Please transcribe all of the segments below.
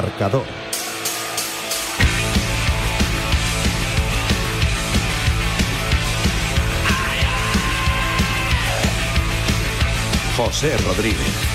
Marcador. José Rodríguez.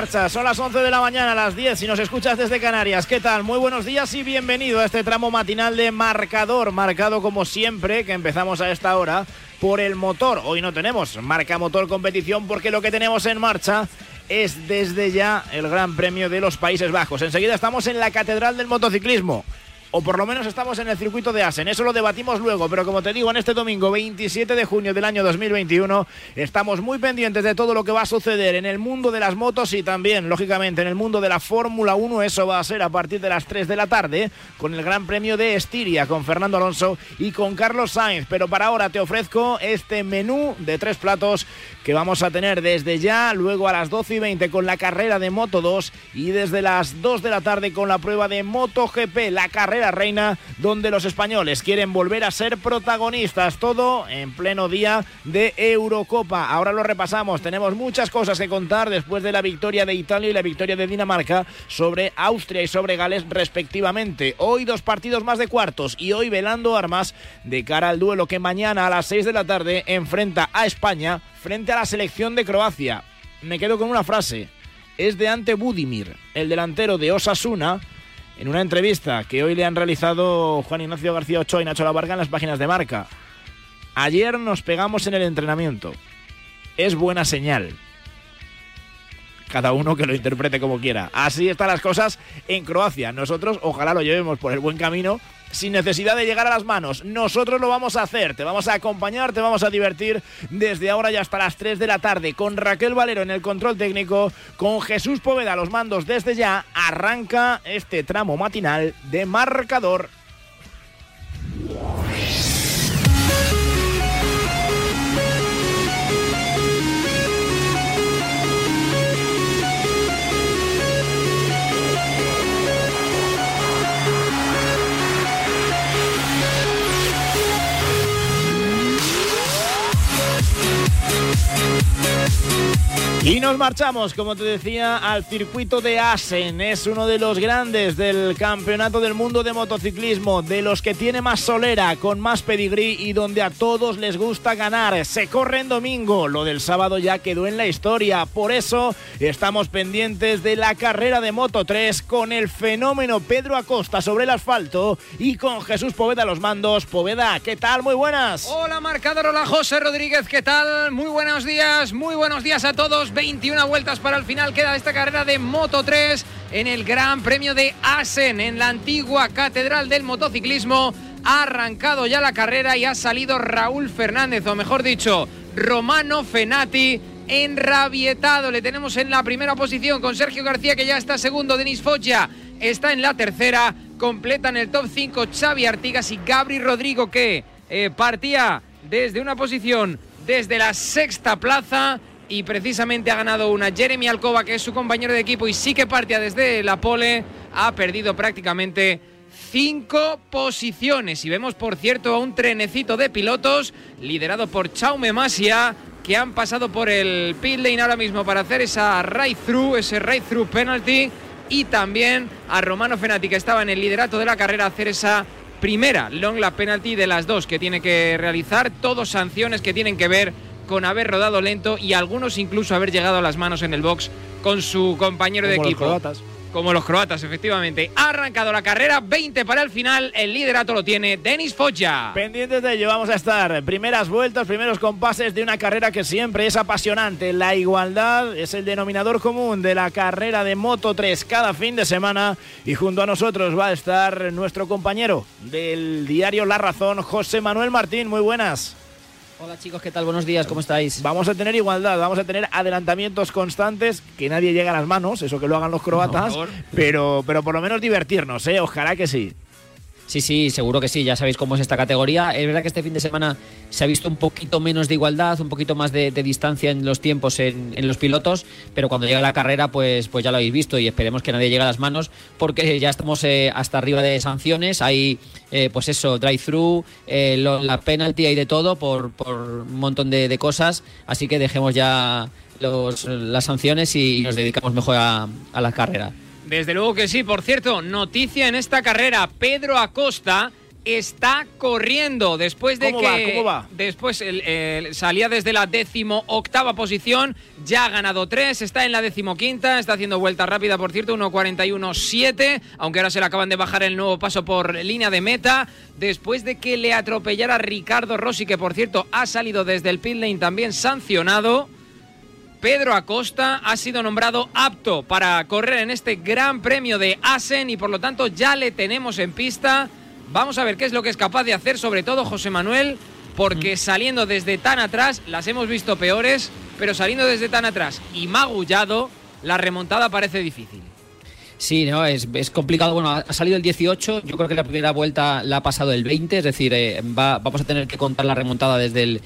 Marcha. Son las 11 de la mañana, las 10. Si nos escuchas desde Canarias, ¿qué tal? Muy buenos días y bienvenido a este tramo matinal de marcador. Marcado como siempre, que empezamos a esta hora por el motor. Hoy no tenemos marca motor competición porque lo que tenemos en marcha es desde ya el Gran Premio de los Países Bajos. Enseguida estamos en la Catedral del Motociclismo o por lo menos estamos en el circuito de Asen. Eso lo debatimos luego, pero como te digo, en este domingo 27 de junio del año 2021 estamos muy pendientes de todo lo que va a suceder en el mundo de las motos y también, lógicamente, en el mundo de la Fórmula 1. Eso va a ser a partir de las 3 de la tarde con el Gran Premio de Estiria, con Fernando Alonso y con Carlos Sainz. Pero para ahora te ofrezco este menú de tres platos que vamos a tener desde ya, luego a las 12 y 20 con la carrera de Moto 2 y desde las 2 de la tarde con la prueba de MotoGP, la carrera la reina donde los españoles quieren volver a ser protagonistas. Todo en pleno día de Eurocopa. Ahora lo repasamos. Tenemos muchas cosas que contar después de la victoria de Italia y la victoria de Dinamarca sobre Austria y sobre Gales respectivamente. Hoy dos partidos más de cuartos y hoy velando armas de cara al duelo que mañana a las 6 de la tarde enfrenta a España frente a la selección de Croacia. Me quedo con una frase. Es de Ante Budimir, el delantero de Osasuna, en una entrevista que hoy le han realizado Juan Ignacio García Ochoa y Nacho Lavarga en las páginas de marca. Ayer nos pegamos en el entrenamiento. Es buena señal. Cada uno que lo interprete como quiera. Así están las cosas en Croacia. Nosotros ojalá lo llevemos por el buen camino sin necesidad de llegar a las manos. Nosotros lo vamos a hacer, te vamos a acompañar, te vamos a divertir desde ahora y hasta las 3 de la tarde con Raquel Valero en el control técnico, con Jesús Poveda los mandos desde ya. Arranca este tramo matinal de marcador. Y nos marchamos, como te decía, al circuito de Asen. Es uno de los grandes del Campeonato del Mundo de Motociclismo, de los que tiene más solera, con más pedigrí y donde a todos les gusta ganar. Se corre en domingo, lo del sábado ya quedó en la historia. Por eso estamos pendientes de la carrera de Moto 3 con el fenómeno Pedro Acosta sobre el asfalto y con Jesús Poveda los mandos. Poveda, ¿qué tal? Muy buenas. Hola, marcador. Hola, José Rodríguez. ¿Qué tal? Muy buenos días. Muy buenos días a todos. 21 vueltas para el final queda esta carrera de Moto 3 en el Gran Premio de Asen, en la antigua Catedral del Motociclismo. Ha arrancado ya la carrera y ha salido Raúl Fernández, o mejor dicho, Romano Fenati enrabietado. Le tenemos en la primera posición con Sergio García, que ya está segundo. Denis Foggia está en la tercera. Completan el top 5 Xavi Artigas y Gabri Rodrigo, que eh, partía desde una posición desde la sexta plaza y precisamente ha ganado una Jeremy Alcoba, que es su compañero de equipo y sí que partía desde la pole, ha perdido prácticamente cinco posiciones. Y vemos, por cierto, a un trenecito de pilotos liderado por Chaume Masia, que han pasado por el pit lane ahora mismo para hacer esa ride through, ese ride through penalty. Y también a Romano Fenati, que estaba en el liderato de la carrera, hacer esa primera long lap penalty de las dos que tiene que realizar. Todos sanciones que tienen que ver con haber rodado lento y algunos incluso haber llegado a las manos en el box con su compañero de equipo. como los croatas, efectivamente. Ha arrancado la carrera, 20 para el final. El liderato lo tiene Denis Foggia. Pendientes de ello, vamos a estar. Primeras vueltas, primeros compases de una carrera que siempre es apasionante. La igualdad es el denominador común de la carrera de Moto 3 cada fin de semana. Y junto a nosotros va a estar nuestro compañero del diario La Razón, José Manuel Martín. Muy buenas. Hola chicos, ¿qué tal? Buenos días, ¿cómo estáis? Vamos a tener igualdad, vamos a tener adelantamientos constantes, que nadie llegue a las manos, eso que lo hagan los croatas, pero, pero por lo menos divertirnos, ¿eh? Ojalá que sí. Sí, sí, seguro que sí, ya sabéis cómo es esta categoría. Es verdad que este fin de semana se ha visto un poquito menos de igualdad, un poquito más de, distancia en los tiempos en, los pilotos, pero cuando llega la carrera, pues, pues ya lo habéis visto y esperemos que nadie llegue a las manos, porque ya estamos eh, hasta arriba de sanciones. Hay, eh, pues eso, drive-thru, eh, la penalty y de todo por, un montón de, cosas, así que dejemos ya las sanciones y nos dedicamos mejor a la carrera. Desde luego que sí. Por cierto, noticia en esta carrera. Pedro Acosta está corriendo después de ¿Cómo que va? ¿Cómo va? después salía desde la décimo octava posición, ya ha ganado tres, está en la decimoquinta, está haciendo vuelta rápida, por cierto, 1.41.7, aunque ahora se le acaban de bajar el nuevo paso por línea de meta, después de que le atropellara Ricardo Rossi, que por cierto ha salido desde el pit lane también sancionado. Pedro Acosta ha sido nombrado apto para correr en este Gran Premio de Asen y por lo tanto ya le tenemos en pista. Vamos a ver qué es lo que es capaz de hacer, sobre todo José Manuel, porque mm. saliendo desde tan atrás, las hemos visto peores, pero saliendo desde tan atrás y magullado, la remontada parece difícil. Sí, no, es, complicado. Bueno, ha salido el 18, yo creo que la primera vuelta la ha pasado el 20, es decir, eh, vamos a tener que contar la remontada desde el,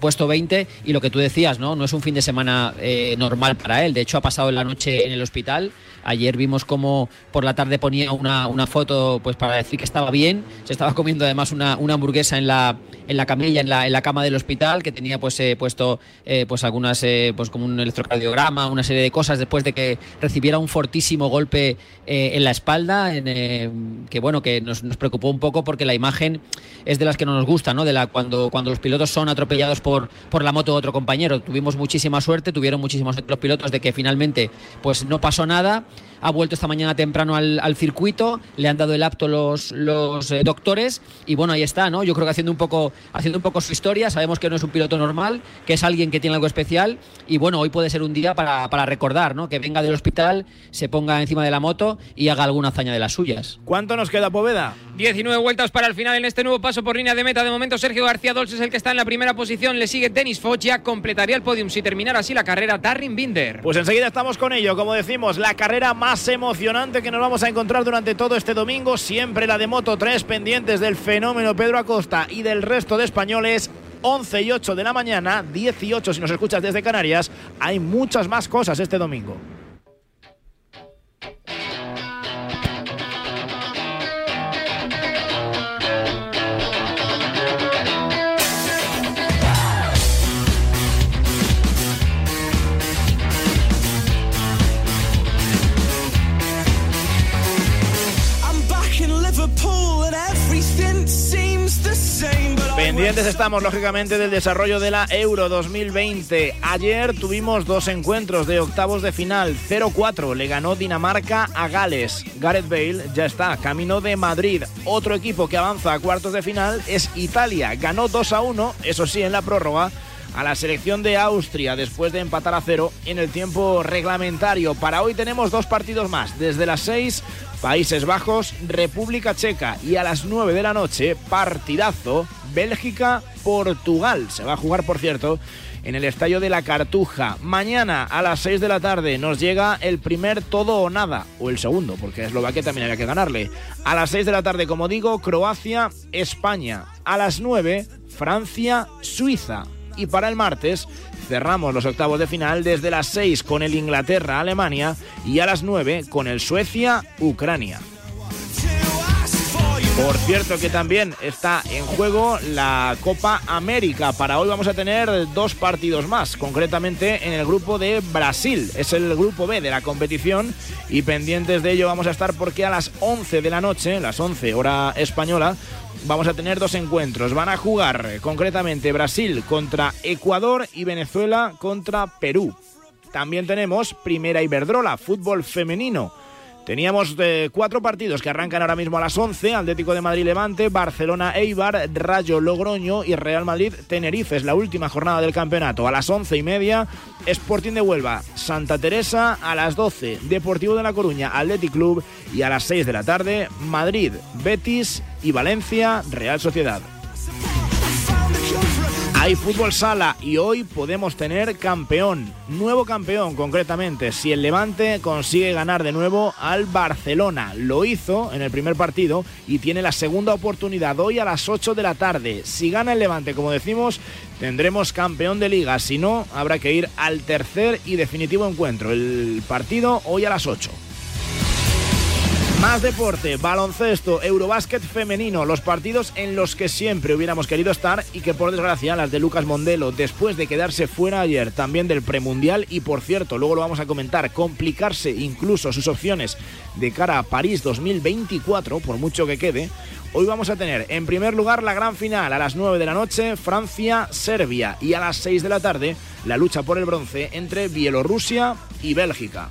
puesto 20 y lo que tú decías, ¿no? No es un fin de semana eh, normal para él, de hecho ha pasado la noche en el hospital, ayer vimos cómo por la tarde ponía una, una foto pues para decir que estaba bien, se estaba comiendo además una, hamburguesa en la, en la camilla, en la, en la cama del hospital, que tenía pues eh, puesto pues algunas, pues como un electrocardiograma, una serie de cosas después de que recibiera un fortísimo golpe eh, en la espalda, en, eh, que bueno, que nos, preocupó un poco porque la imagen es de las que no nos gusta, ¿no? De la cuando, cuando los pilotos son atropellados por, por la moto de otro compañero. Tuvimos muchísima suerte, tuvieron muchísimos los pilotos de que finalmente pues no pasó nada ha vuelto esta mañana temprano al, circuito, le han dado el apto los, los eh, doctores y bueno, ahí está, ¿no? Yo creo que haciendo un poco haciendo un poco su historia, sabemos que no es un piloto normal, que es alguien que tiene algo especial y bueno, hoy puede ser un día para, para recordar, ¿no? Que venga del hospital, se ponga encima de la moto y haga alguna hazaña de las suyas. ¿Cuánto nos queda, Poveda? 19 vueltas para el final en este nuevo paso por línea de meta. De momento, Sergio García Dolce es el que está en la primera posición. Le sigue Denis Foggia. Completaría el podium si terminara así la carrera Darren Binder. Pues enseguida estamos con ello. Como decimos, la carrera más emocionante que nos vamos a encontrar durante todo este domingo. Siempre la de Moto 3, pendientes del fenómeno Pedro Acosta y del resto de españoles. 11 y 8 de la mañana, 18 si nos escuchas desde Canarias. Hay muchas más cosas este domingo. Pendientes estamos, lógicamente, del desarrollo de la Euro 2020. Ayer tuvimos dos encuentros de octavos de final. 0-4 le ganó Dinamarca a Gales. Gareth Bale ya está, camino de Madrid. Otro equipo que avanza a cuartos de final es Italia. Ganó 2-1, eso sí, en la prórroga a la selección de Austria después de empatar a cero en el tiempo reglamentario. Para hoy tenemos dos partidos más. Desde las 6, Países Bajos, República Checa y a las 9 de la noche, partidazo Bélgica-Portugal. Se va a jugar, por cierto, en el Estadio de la Cartuja. Mañana a las 6 de la tarde nos llega el primer todo o nada, o el segundo, porque Eslovaquia también había que ganarle. A las 6 de la tarde, como digo, Croacia-España. A las 9, Francia-Suiza. Y para el martes cerramos los octavos de final desde las 6 con el Inglaterra-Alemania y a las 9 con el Suecia-Ucrania. Por cierto que también está en juego la Copa América. Para hoy vamos a tener dos partidos más, concretamente en el grupo de Brasil. Es el grupo B de la competición y pendientes de ello vamos a estar porque a las 11 de la noche, las 11 hora española, vamos a tener dos encuentros. Van a jugar concretamente Brasil contra Ecuador y Venezuela contra Perú. También tenemos Primera Iberdrola, fútbol femenino Teníamos eh, cuatro partidos que arrancan ahora mismo a las 11, Atlético de Madrid Levante, Barcelona Eibar, Rayo Logroño y Real Madrid Tenerife. Es la última jornada del campeonato. A las once y media, Sporting de Huelva, Santa Teresa, a las 12, Deportivo de La Coruña, Athletic Club y a las 6 de la tarde, Madrid, Betis y Valencia, Real Sociedad. Hay fútbol sala y hoy podemos tener campeón, nuevo campeón concretamente, si el Levante consigue ganar de nuevo al Barcelona. Lo hizo en el primer partido y tiene la segunda oportunidad hoy a las 8 de la tarde. Si gana el Levante, como decimos, tendremos campeón de liga. Si no, habrá que ir al tercer y definitivo encuentro. El partido hoy a las 8. Más deporte, baloncesto, Eurobásquet femenino, los partidos en los que siempre hubiéramos querido estar y que por desgracia las de Lucas Mondelo, después de quedarse fuera ayer también del premundial. Y por cierto, luego lo vamos a comentar, complicarse incluso sus opciones de cara a París 2024, por mucho que quede, hoy vamos a tener en primer lugar la gran final a las 9 de la noche, Francia-Serbia. Y a las 6 de la tarde la lucha por el bronce entre Bielorrusia y Bélgica.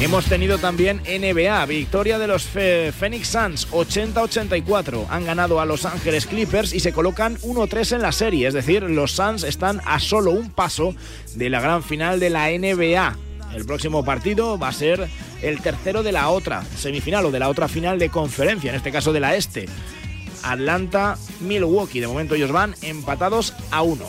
Hemos tenido también NBA, victoria de los Phoenix Suns 80-84. Han ganado a Los Ángeles Clippers y se colocan 1-3 en la serie, es decir, los Suns están a solo un paso de la gran final de la NBA. El próximo partido va a ser el tercero de la otra semifinal o de la otra final de conferencia, en este caso de la este. Atlanta-Milwaukee, de momento ellos van empatados a uno.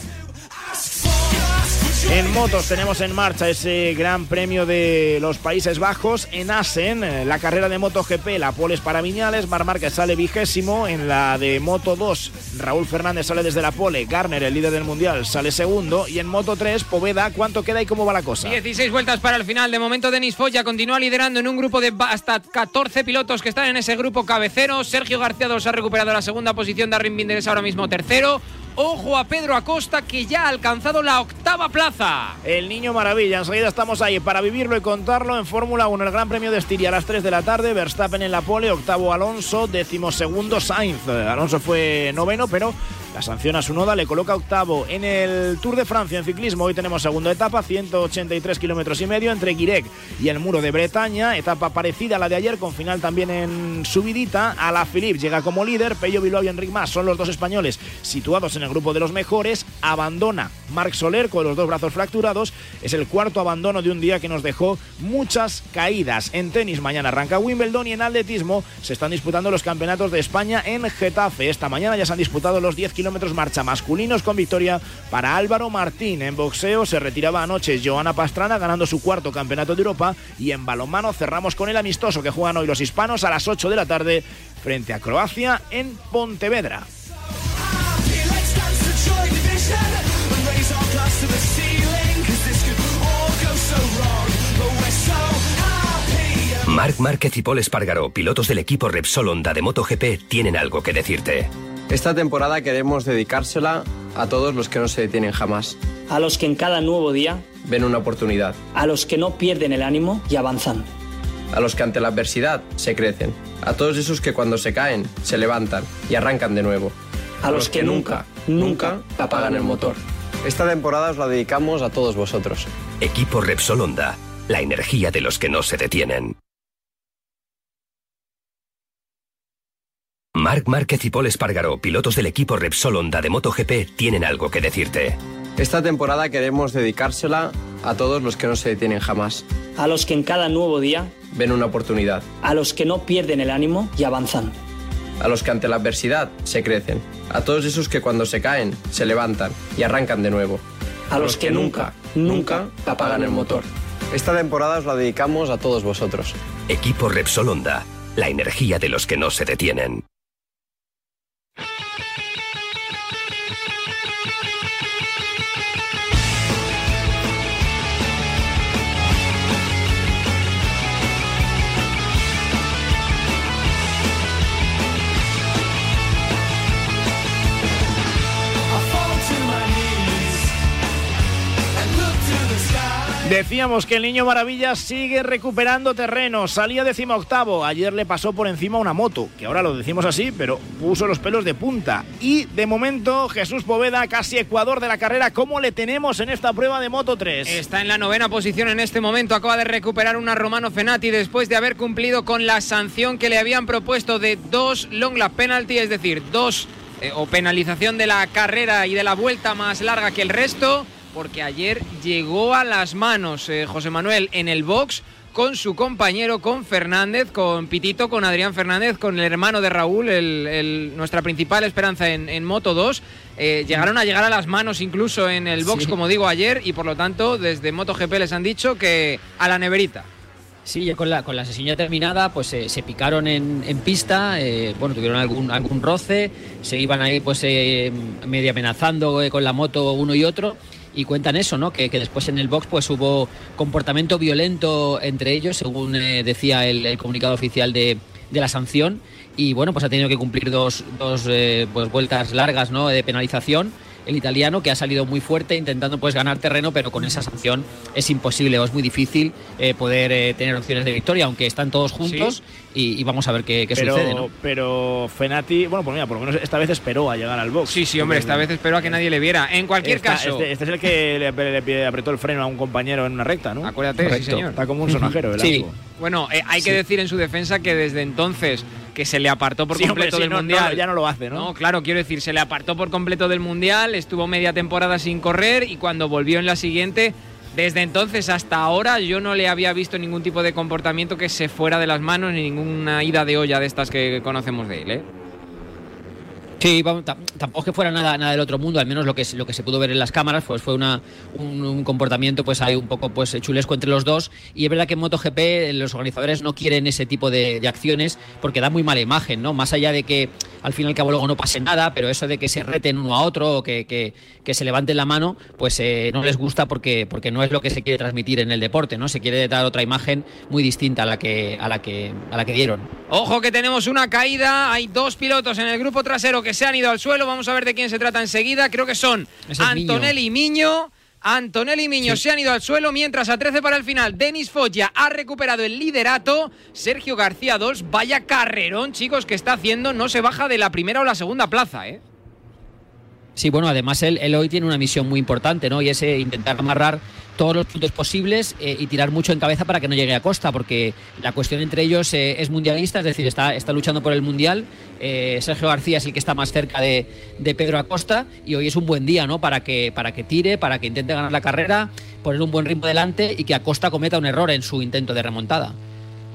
En motos tenemos en marcha ese gran premio de los Países Bajos. En Asen, eh, la carrera de MotoGP, la Poles para Viñales, Mar Márquez sale vigésimo, en la de Moto 2 Raúl Fernández sale desde la pole, Garner el líder del mundial sale segundo. Y en Moto 3 Poveda, ¿cuánto queda y cómo va la cosa? 16 vueltas para el final, de momento Denis Foya continúa liderando en un grupo de hasta 14 pilotos que están en ese grupo cabecero, Sergio García ha recuperado la segunda posición, Darren Binder es ahora mismo tercero, Ojo a Pedro Acosta que ya ha alcanzado la octava plaza. El niño maravilla, enseguida estamos ahí para vivirlo y contarlo en Fórmula 1, el Gran Premio de Estiria a las 3 de la tarde, Verstappen en la pole, octavo Alonso, décimo segundo Sainz. Alonso fue noveno, pero la sanción a su noda le coloca octavo en el Tour de Francia en ciclismo. Hoy tenemos segunda etapa, 183 kilómetros y medio entre Guirec y el muro de Bretaña. Etapa parecida a la de ayer, con final también en subidita. A la Philippe llega como líder. Pello Bilbao y Enric Mas son los dos españoles situados en el grupo de los mejores. Abandona Marc Soler con los dos brazos fracturados. Es el cuarto abandono de un día que nos dejó muchas caídas. En tenis mañana arranca Wimbledon y en atletismo se están disputando los campeonatos de España en Getafe. Esta mañana ya se han disputado los 10 kilómetros kilómetros marcha masculinos con victoria para Álvaro Martín. En boxeo se retiraba anoche Joana Pastrana ganando su cuarto campeonato de Europa y en balonmano cerramos con el amistoso que juegan hoy los hispanos a las 8 de la tarde frente a Croacia en Pontevedra. Marc Márquez y Paul Espargaro, pilotos del equipo Repsol Honda de MotoGP, tienen algo que decirte. Esta temporada queremos dedicársela a todos los que no se detienen jamás. A los que en cada nuevo día ven una oportunidad. A los que no pierden el ánimo y avanzan. A los que ante la adversidad se crecen. A todos esos que cuando se caen se levantan y arrancan de nuevo. A, los, que, nunca, nunca apagan el motor. Esta temporada os la dedicamos a todos vosotros. Equipo Repsol Honda, la energía de los que no se detienen. Marc Márquez y Paul Espargaro, pilotos del equipo Repsol Honda de MotoGP, tienen algo que decirte. Esta temporada queremos dedicársela a todos los que no se detienen jamás. A los que en cada nuevo día ven una oportunidad. A los que no pierden el ánimo y avanzan. A los que ante la adversidad se crecen. A todos esos que cuando se caen se levantan y arrancan de nuevo. A, los, que, nunca, nunca apagan el motor. Esta temporada os la dedicamos a todos vosotros. Equipo Repsol Honda, la energía de los que no se detienen. Decíamos que el niño maravilla sigue recuperando terreno, salía octavo, ayer le pasó por encima una moto, que ahora lo decimos así, pero puso los pelos de punta. Y de momento Jesús Poveda, casi ecuador de la carrera, ¿cómo le tenemos en esta prueba de Moto 3? Está en la novena posición en este momento, acaba de recuperar una Romano Fenati después de haber cumplido con la sanción que le habían propuesto de dos long lap penalty, es decir, dos eh, o penalización de la carrera y de la vuelta más larga que el resto porque ayer llegó a las manos eh, José Manuel en el box con su compañero, con Fernández, con Pitito, con Adrián Fernández, con el hermano de Raúl, nuestra principal esperanza en, Moto 2. Eh, llegaron a llegar a las manos incluso en el box, como digo ayer, y por lo tanto desde MotoGP les han dicho que a la neverita. Sí, con la, con la sesión ya terminada, pues eh, se picaron en, pista, bueno, tuvieron algún, algún roce, se iban ahí pues medio amenazando con la moto uno y otro y cuentan eso, ¿no? Que, después en el box pues hubo comportamiento violento entre ellos, según eh, decía el, comunicado oficial de, la sanción. Y bueno, pues ha tenido que cumplir dos, dos eh, pues, vueltas largas ¿no? de penalización el italiano, que ha salido muy fuerte intentando pues ganar terreno, pero con esa sanción es imposible o es muy difícil eh, poder eh, tener opciones de victoria, aunque están todos juntos y, vamos a ver qué, sucede. ¿no? Pero Fenati, bueno, pues mira, por lo menos esta vez esperó a llegar al box. Sí, sí, hombre, esta vez esperó a que nadie le viera. En cualquier caso. Este, este, es el que le, apretó el freno a un compañero en una recta, ¿no? Acuérdate, sí, señor. Está como un sonajero el sí. Bueno, eh, hay que decir en su defensa que desde entonces que se le apartó por completo del Mundial. ya no lo hace, ¿no? No, claro, quiero decir, se le apartó por completo del Mundial, estuvo media temporada sin correr y cuando volvió en la siguiente, desde entonces hasta ahora yo no le había visto ningún tipo de comportamiento que se fuera de las manos ni ninguna ida de olla de estas que conocemos de él, ¿eh? Sí, tampoco es que fuera nada, nada del otro mundo, al menos lo que, lo que se pudo ver en las cámaras, pues fue una, un, comportamiento pues hay un poco pues chulesco entre los dos y es verdad que en MotoGP los organizadores no quieren ese tipo de, acciones porque da muy mala imagen, ¿no? Más allá de que al fin y al cabo luego no pase nada, pero eso de que se reten uno a otro o que, que, se levanten la mano, pues eh, no les gusta porque, porque no es lo que se quiere transmitir en el deporte, ¿no? Se quiere dar otra imagen muy distinta a la que, a la que, a la que dieron. Ojo que tenemos una caída, hay dos pilotos en el grupo trasero que se han ido al suelo. Vamos a ver de quién se trata enseguida. Creo que son Antonelli y Miño. Antonelli y Miño se han ido al suelo, mientras a 13 para el final, Denis Foggia ha recuperado el liderato. Sergio García 2, vaya carrerón, chicos, que está haciendo. No se baja de la primera o la segunda plaza, ¿eh? Sí, bueno, además él, él hoy tiene una misión muy importante, ¿no? Y es eh, intentar amarrar todos los puntos posibles eh, y tirar mucho en cabeza para que no llegue a costa, porque la cuestión entre ellos eh, es mundialista, es decir, está, está luchando por el mundial. Sergio García es el que está más cerca de, de, Pedro Acosta y hoy es un buen día ¿no? para, que, para que tire, para que intente ganar la carrera, poner un buen ritmo delante y que Acosta cometa un error en su intento de remontada.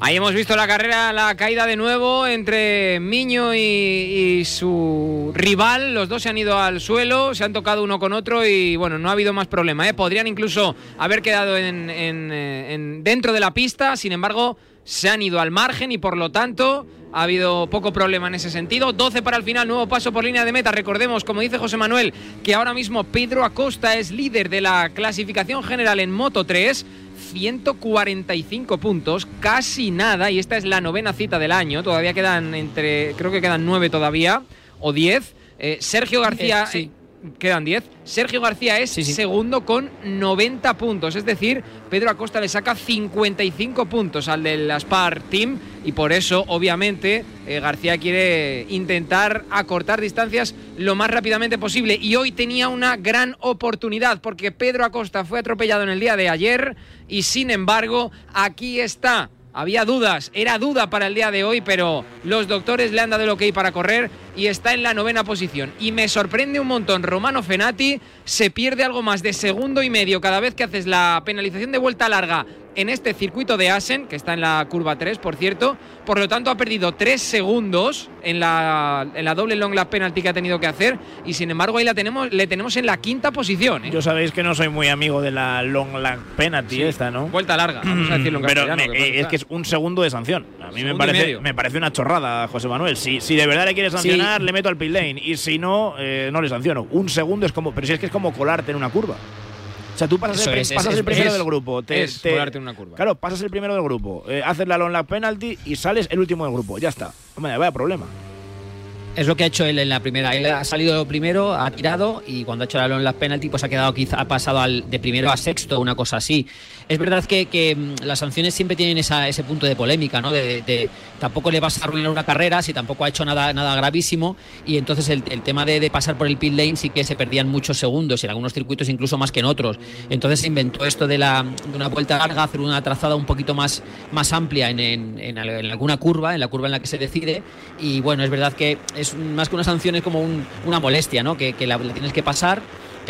Ahí hemos visto la carrera, la caída de nuevo entre Miño y, su rival. Los dos se han ido al suelo, se han tocado uno con otro y bueno, no ha habido más problema. ¿eh? Podrían incluso haber quedado en, dentro de la pista, sin embargo, se han ido al margen y por lo tanto ha habido poco problema en ese sentido. 12 para el final, nuevo paso por línea de meta. Recordemos, como dice José Manuel, que ahora mismo Pedro Acosta es líder de la clasificación general en Moto 3 145 puntos, casi nada, y esta es la novena cita del año, todavía quedan entre, creo que quedan nueve todavía, o diez. Eh, Sergio García... sí. Quedan 10. Sergio García es segundo con 90 puntos. Es decir, Pedro Acosta le saca 55 puntos al del Aspar Team. Y por eso, obviamente, eh, García quiere intentar acortar distancias lo más rápidamente posible. Y hoy tenía una gran oportunidad porque Pedro Acosta fue atropellado en el día de ayer. Y sin embargo, aquí está había dudas, era duda para el día de hoy, pero los doctores le han dado el ok para correr y está en la novena posición. Y me sorprende un montón, Romano Fenati se pierde algo más de segundo y medio cada vez que haces la penalización de vuelta larga en este circuito de Asen, que está en la curva 3, por cierto. Por lo tanto, ha perdido 3 segundos en la, en la doble long lap penalty que ha tenido que hacer. Y sin embargo, ahí la tenemos, le tenemos en la quinta posición. ¿eh? Yo sabéis que no soy muy amigo de la long lap penalty esta, ¿no? Vuelta larga, vamos a decirlo en Pero es que es un segundo de sanción. A mí me parece, me parece una chorrada, José Manuel. Si, si de verdad le quieres sancionar, le meto al pit lane. Y si no, eh, no le sanciono. Un segundo es como. Pero si es que es como colarte en una curva. O sea, tú pasas, el, primero del grupo. Te, te, una curva. Claro, pasas el primero del grupo. Eh, haces la long lap penalty y sales el último del grupo. Ya está. Hombre, vaya problema. Es lo que ha hecho él en la primera. Él ha salido primero, ha tirado y cuando ha hecho la, las penalti, pues ha quedado quizá, ha pasado al, de primero a sexto, una cosa así. Es verdad que, mm, las sanciones siempre tienen esa, ese punto de polémica, ¿no? De, tampoco le vas a arruinar una carrera si tampoco ha hecho nada, nada gravísimo y entonces el, tema de, pasar por el pit lane sí que se perdían muchos segundos, en algunos circuitos incluso más que en otros. Entonces se inventó esto de, la, una vuelta larga, hacer una trazada un poquito más, amplia en, alguna curva, en la curva en la que se decide y bueno, es verdad que es más que una sanción, es como una molestia, ¿no? Que, la, tienes que pasar,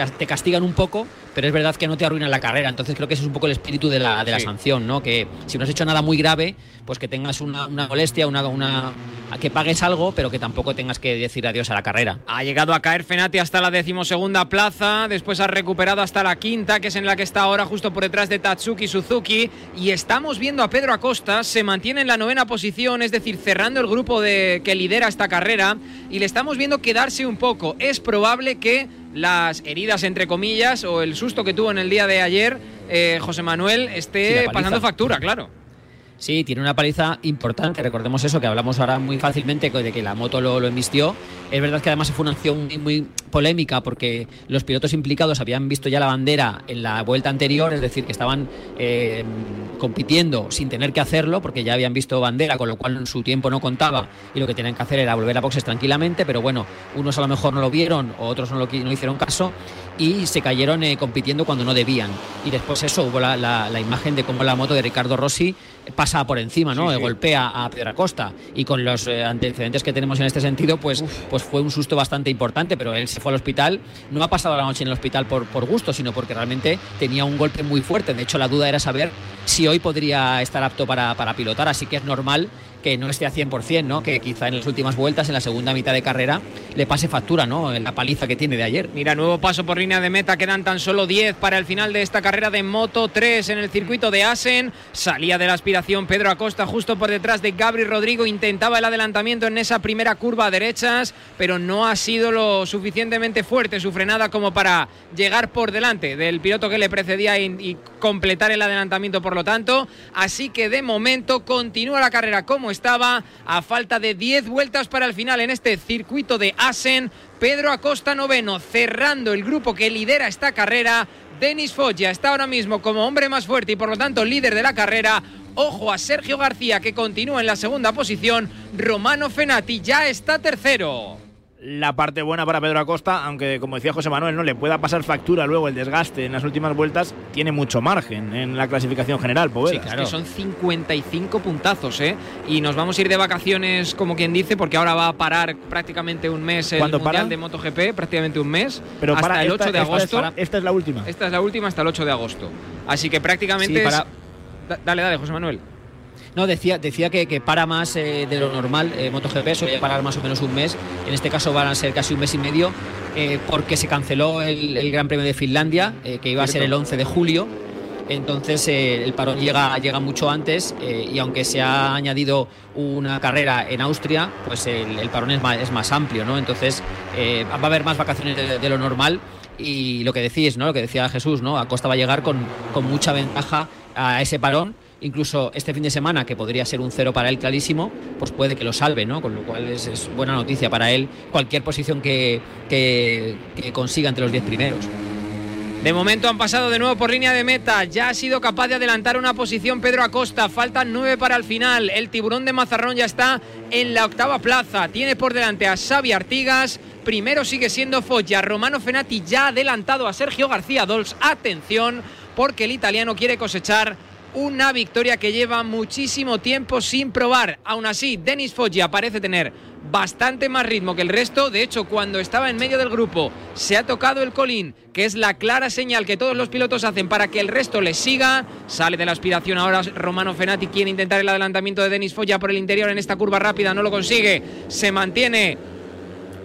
te castigan un poco, pero es verdad que no te arruinan la carrera. Entonces creo que ese es un poco el espíritu de la, de la sanción, ¿no? Que si no has hecho nada muy grave, pues que tengas una, molestia, una, una, que pagues algo, pero que tampoco tengas que decir adiós a la carrera. Ha llegado a caer Fenati hasta la decimosegunda plaza, después ha recuperado hasta la quinta, que es en la que está ahora justo por detrás de Tatsuki Suzuki, y estamos viendo a Pedro Acosta, se mantiene en la novena posición, es decir, cerrando el grupo de, que lidera esta carrera, y le estamos viendo quedarse un poco. Es probable que las heridas, entre comillas, o el susto que tuvo en el día de ayer, eh, José Manuel, esté pasando factura, claro. Sí, tiene una paliza importante. Recordemos eso, que hablamos ahora muy fácilmente de que la moto lo, lo embistió. Es verdad que además fue una acción muy, polémica porque los pilotos implicados habían visto ya la bandera en la vuelta anterior, es decir, que estaban eh, compitiendo sin tener que hacerlo porque ya habían visto bandera, con lo cual su tiempo no contaba y lo que tenían que hacer era volver a boxes tranquilamente, pero bueno, unos a lo mejor no lo vieron o otros no lo no hicieron caso y se cayeron eh, compitiendo cuando no debían. Y después eso, hubo la, la, imagen de cómo la moto de Ricardo Rossi pasa por encima, ¿no? Golpea a Pedro Acosta. Y con los eh, antecedentes que tenemos en este sentido, pues, pues fue un susto bastante importante, pero él se fue al hospital. No ha pasado la noche en el hospital por, por gusto, sino porque realmente tenía un golpe muy fuerte. De hecho, la duda era saber si hoy podría estar apto para, para pilotar, así que es normal que no esté a 100%, ¿no? Que quizá en las últimas vueltas, en la segunda mitad de carrera, le pase factura, ¿no? En la paliza que tiene de ayer. Mira, nuevo paso por línea de meta, quedan tan solo 10 para el final de esta carrera de Moto 3 en el circuito de Asen. Salía de la aspiración Pedro Acosta justo por detrás de Gabri Rodrigo, intentaba el adelantamiento en esa primera curva derechas, pero no ha sido lo suficientemente fuerte su frenada como para llegar por delante del piloto que le precedía y, y completar el adelantamiento por lo tanto. Así que de momento continúa la carrera como estaba, a falta de 10 vueltas para el final en este circuito de Asen. Pedro Acosta noveno, cerrando el grupo que lidera esta carrera. Denis Foggia está ahora mismo como hombre más fuerte y por lo tanto líder de la carrera. Ojo a Sergio García que continúa en la segunda posición. Romano Fenati ya está tercero la parte buena para Pedro Acosta, aunque como decía José Manuel, no le pueda pasar factura luego el desgaste en las últimas vueltas, tiene mucho margen en la clasificación general, Sí, claro. son 55 puntazos, ¿eh? Y nos vamos a ir de vacaciones, como quien dice, porque ahora va a parar prácticamente un mes el Mundial de MotoGP, prácticamente un mes, Pero hasta para el 8 de agosto. Esta es, la última. Esta es la última hasta el 8 de agosto. Así que prácticamente... Dale, dale, José Manuel. No, decía, decía que, para más eh, de lo normal, eh, MotoGP suele parar más o menos un mes, en este caso van a ser casi un mes y medio, eh, porque se canceló el, Gran Premio de Finlandia, que iba a ser el 11 de julio, entonces el parón llega, llega mucho antes y aunque se ha añadido una carrera en Austria, pues el, parón es más, es más, amplio, ¿no? Entonces va a haber más vacaciones de, lo normal y lo que decís, ¿no? Lo que decía Jesús, ¿no? Acosta va a llegar con, con mucha ventaja a ese parón incluso este fin de semana, que podría ser un cero para él clarísimo, pues puede que lo salve, ¿no? Con lo cual es, buena noticia para él cualquier posición que, que, consiga entre los 10 primeros. De momento han pasado de nuevo por línea de meta. Ya ha sido capaz de adelantar una posición Pedro Acosta. Faltan nueve para el final. El tiburón de Mazarrón ya está en la octava plaza. Tiene por delante a Xavi Artigas. Primero sigue siendo Foggia. Romano Fenati ya ha adelantado a Sergio García Dols. Atención, porque el italiano quiere cosechar una victoria que lleva muchísimo tiempo sin probar. Aún así, Denis Foggia parece tener bastante más ritmo que el resto. De hecho, cuando estaba en medio del grupo, se ha tocado el colín, que es la clara señal que todos los pilotos hacen para que el resto les siga. Sale de la aspiración ahora Romano Fenati, quiere intentar el adelantamiento de Denis Foggia por el interior en esta curva rápida, no lo consigue. Se mantiene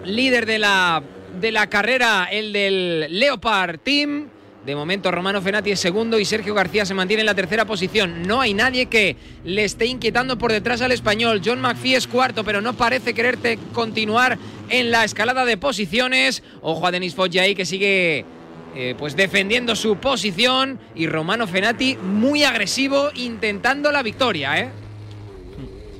líder de la, de la carrera, el del Leopard Team. De momento Romano Fenati es segundo y Sergio García se mantiene en la tercera posición. No hay nadie que le esté inquietando por detrás al español. John McPhee es cuarto, pero no parece quererte continuar en la escalada de posiciones. Ojo a Denis Foggia ahí que sigue eh, pues defendiendo su posición y Romano Fenati muy agresivo intentando la victoria, ¿eh?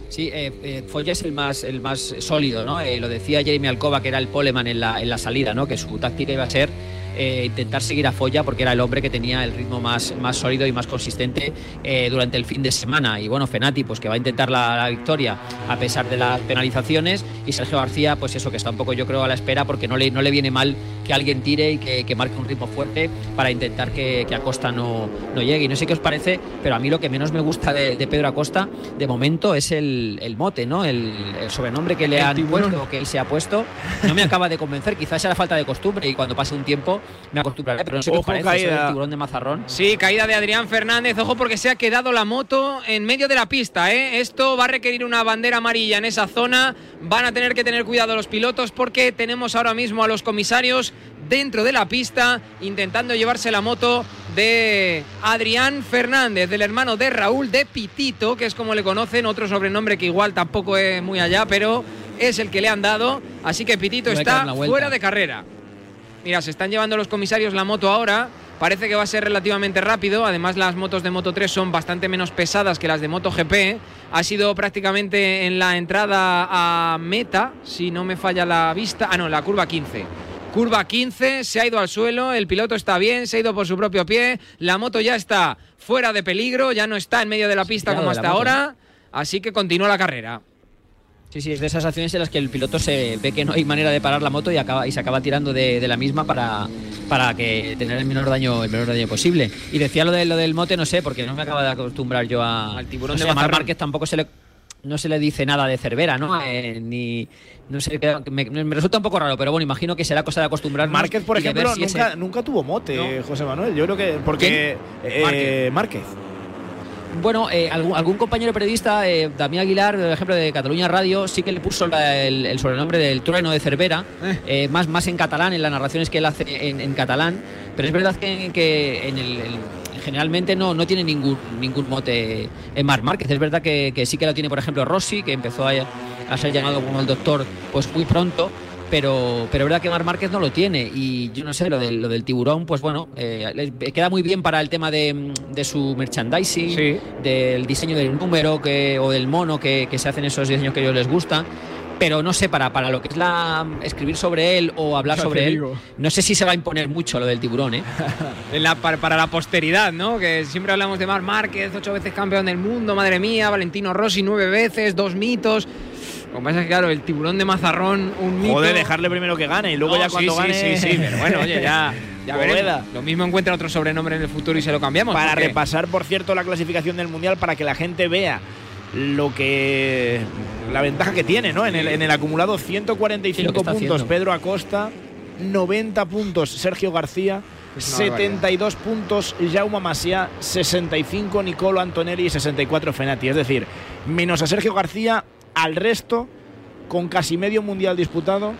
Sí, eh, eh, Foya es el más, el más sólido, ¿no? Eh, lo decía Jeremy Alcoba, que era el poleman en la, en la salida, ¿no? Que su táctica iba a ser eh, intentar seguir a Foya porque era el hombre que tenía el ritmo más, más sólido y más consistente eh, durante el fin de semana. Y bueno, Fenati, pues que va a intentar la, la, victoria a pesar de las penalizaciones. Y Sergio García, pues eso, que está un poco, yo creo, a la espera porque no le, no le viene mal que alguien tire y que, que marque un ritmo fuerte para intentar que, que Acosta no, no, llegue. Y no sé qué os parece, pero a mí lo que menos me gusta de, de Pedro Acosta de momento es el, el mote, ¿no? El, el, sobrenombre que le han puesto, que él se ha puesto. No me acaba de convencer, quizás sea la falta de costumbre y cuando pase un tiempo me acostumbraré, pero no sé Ojo, qué os parece el tiburón de Mazarrón. Sí, caída de Adrián Fernández. Ojo porque se ha quedado la moto en medio de la pista. ¿eh? Esto va a requerir una bandera amarilla en esa zona. Van a tener que tener cuidado los pilotos porque tenemos ahora mismo a los comisarios dentro de la pista intentando llevarse la moto de Adrián Fernández, del hermano de Raúl de Pitito, que es como le conocen, otro sobrenombre que igual tampoco es muy allá, pero es el que le han dado. Así que Pitito está fuera de carrera. Mira, se están llevando los comisarios la moto ahora. Parece que va a ser relativamente rápido. Además, las motos de Moto 3 son bastante menos pesadas que las de Moto GP. Ha sido prácticamente en la entrada a meta, si no me falla la vista. Ah, no, la curva 15. Curva 15, se ha ido al suelo, el piloto está bien, se ha ido por su propio pie, la moto ya está fuera de peligro, ya no está en medio de la pista como hasta ahora, así que continúa la carrera. Sí, sí, es de esas acciones en las que el piloto se ve que no hay manera de parar la moto y, acaba, y se acaba tirando de, de la misma para, para que tener el menor daño el menor daño posible. Y decía lo, de, lo del mote, no sé, porque no me acaba de acostumbrar yo a, al tiburón no de Mar Márquez tampoco se le no se le dice nada de Cervera, ¿no? Eh, ni no sé, me, me, resulta un poco raro, pero bueno, imagino que será cosa de acostumbrar. Márquez, por ejemplo, si nunca, ese... nunca, tuvo mote, ¿No? José Manuel. Yo creo que porque eh, Márquez. Márquez. Bueno, eh, algún, algún, compañero periodista, eh, Damián Aguilar, por ejemplo, de Cataluña Radio, sí que le puso la, el, el, sobrenombre del trueno de Cervera, eh. más, más en catalán, en las narraciones que él hace en, en catalán, pero es verdad que, que en el, el generalmente no, no tiene ningún, ningún mote en Mar Márquez. Es verdad que, que, sí que lo tiene, por ejemplo, Rossi, que empezó a, a ser llamado como el doctor pues muy pronto. Pero, pero es verdad que Mar Márquez no lo tiene. Y yo no sé, lo del, lo del tiburón, pues bueno, eh, queda muy bien para el tema de, de su merchandising, sí. del diseño del número que, o del mono que, que se hacen esos diseños que a ellos les gustan pero no sé, para, para lo que es la escribir sobre él o hablar Ya sobre él, digo. no sé si se va a imponer mucho lo del tiburón, ¿eh? En la- para, para la posteridad, ¿no? Que siempre hablamos de Mar Márquez, ocho veces campeón del mundo, madre mía, Valentino Rossi nueve veces, dos mitos. Lo que pasa es que, claro, el tiburón de Mazarrón, un mito. Joder, dejarle primero que gane y luego No, ya cuando sí, gane. Sí, sí, sí, pero bueno, oye, ya, ya veremos. Lo mismo encuentra otro sobrenombre en el futuro y se lo cambiamos. Para porque- repasar, por cierto, la clasificación del mundial para que la gente vea lo que la ventaja que tiene, ¿no? En el, en el acumulado Sí, 145 lo que está puntos haciendo. Pedro Acosta, 90 puntos Sergio García, Es una barbaridad. 72 puntos Jaume Masia, 65 Nicolo Antonelli y 64 Fenati. Es decir, menos a Sergio García, al resto, con casi medio mundial disputado,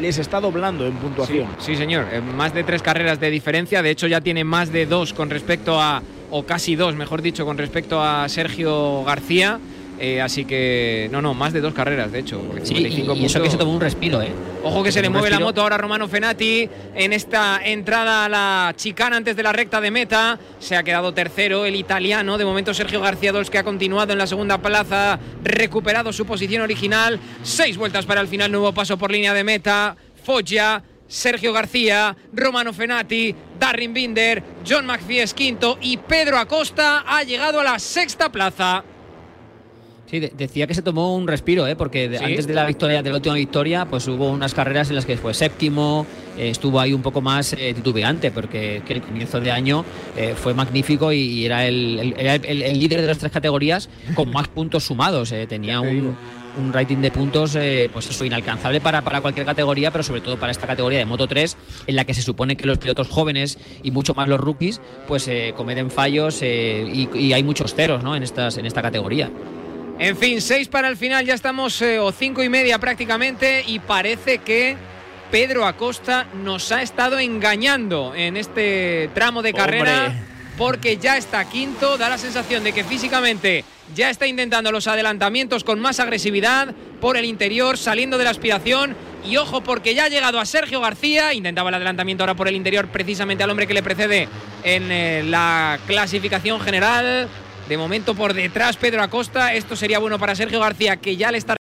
les está doblando en puntuación. sí, señor. Eh, Más de tres carreras de diferencia. De hecho, ya tiene más de dos con respecto a. O casi dos, mejor dicho, con respecto a Sergio García. Eh, así que. No, no, más de dos carreras, de hecho. Sí, y, 55 y eso que se tomó un respiro, ¿eh? Ojo que se le mueve la moto ahora a Romano Fenati en esta entrada a la chicana antes de la recta de meta. Se ha quedado tercero el italiano. De momento Sergio García Dos que ha continuado en la segunda plaza, recuperado su posición original. Seis vueltas para el final, nuevo paso por línea de meta. Foggia. Sergio García, Romano Fenati, Darrin Binder, John McPhee es quinto y Pedro Acosta ha llegado a la sexta plaza. Sí, de- decía que se tomó un respiro, ¿eh? porque de- Sí. antes de la victoria, de la última victoria, pues hubo unas carreras en las que fue séptimo, eh, estuvo ahí un poco más eh, titubeante, porque que el comienzo de año eh, fue magnífico y, y era, el, el- era el- el líder de las tres categorías con más puntos sumados. tenía un, un rating de puntos, eh, pues eso, inalcanzable para, para cualquier categoría, pero sobre todo para esta categoría de Moto 3, en la que se supone que los pilotos jóvenes y mucho más los rookies, pues eh, cometen fallos eh, y, y hay muchos ceros ¿no? en, estas, en esta categoría. En fin, seis para el final, ya estamos, eh, o cinco y media prácticamente, y parece que Pedro Acosta nos ha estado engañando en este tramo de carrera, Hombre. porque ya está quinto, da la sensación de que físicamente ya está intentando los adelantamientos con más agresividad por el interior, saliendo de la aspiración. Y ojo, porque ya ha llegado a Sergio García, intentaba el adelantamiento ahora por el interior, precisamente al hombre que le precede en eh, la clasificación general. De momento por detrás Pedro Acosta. Esto sería bueno para Sergio García, que ya le está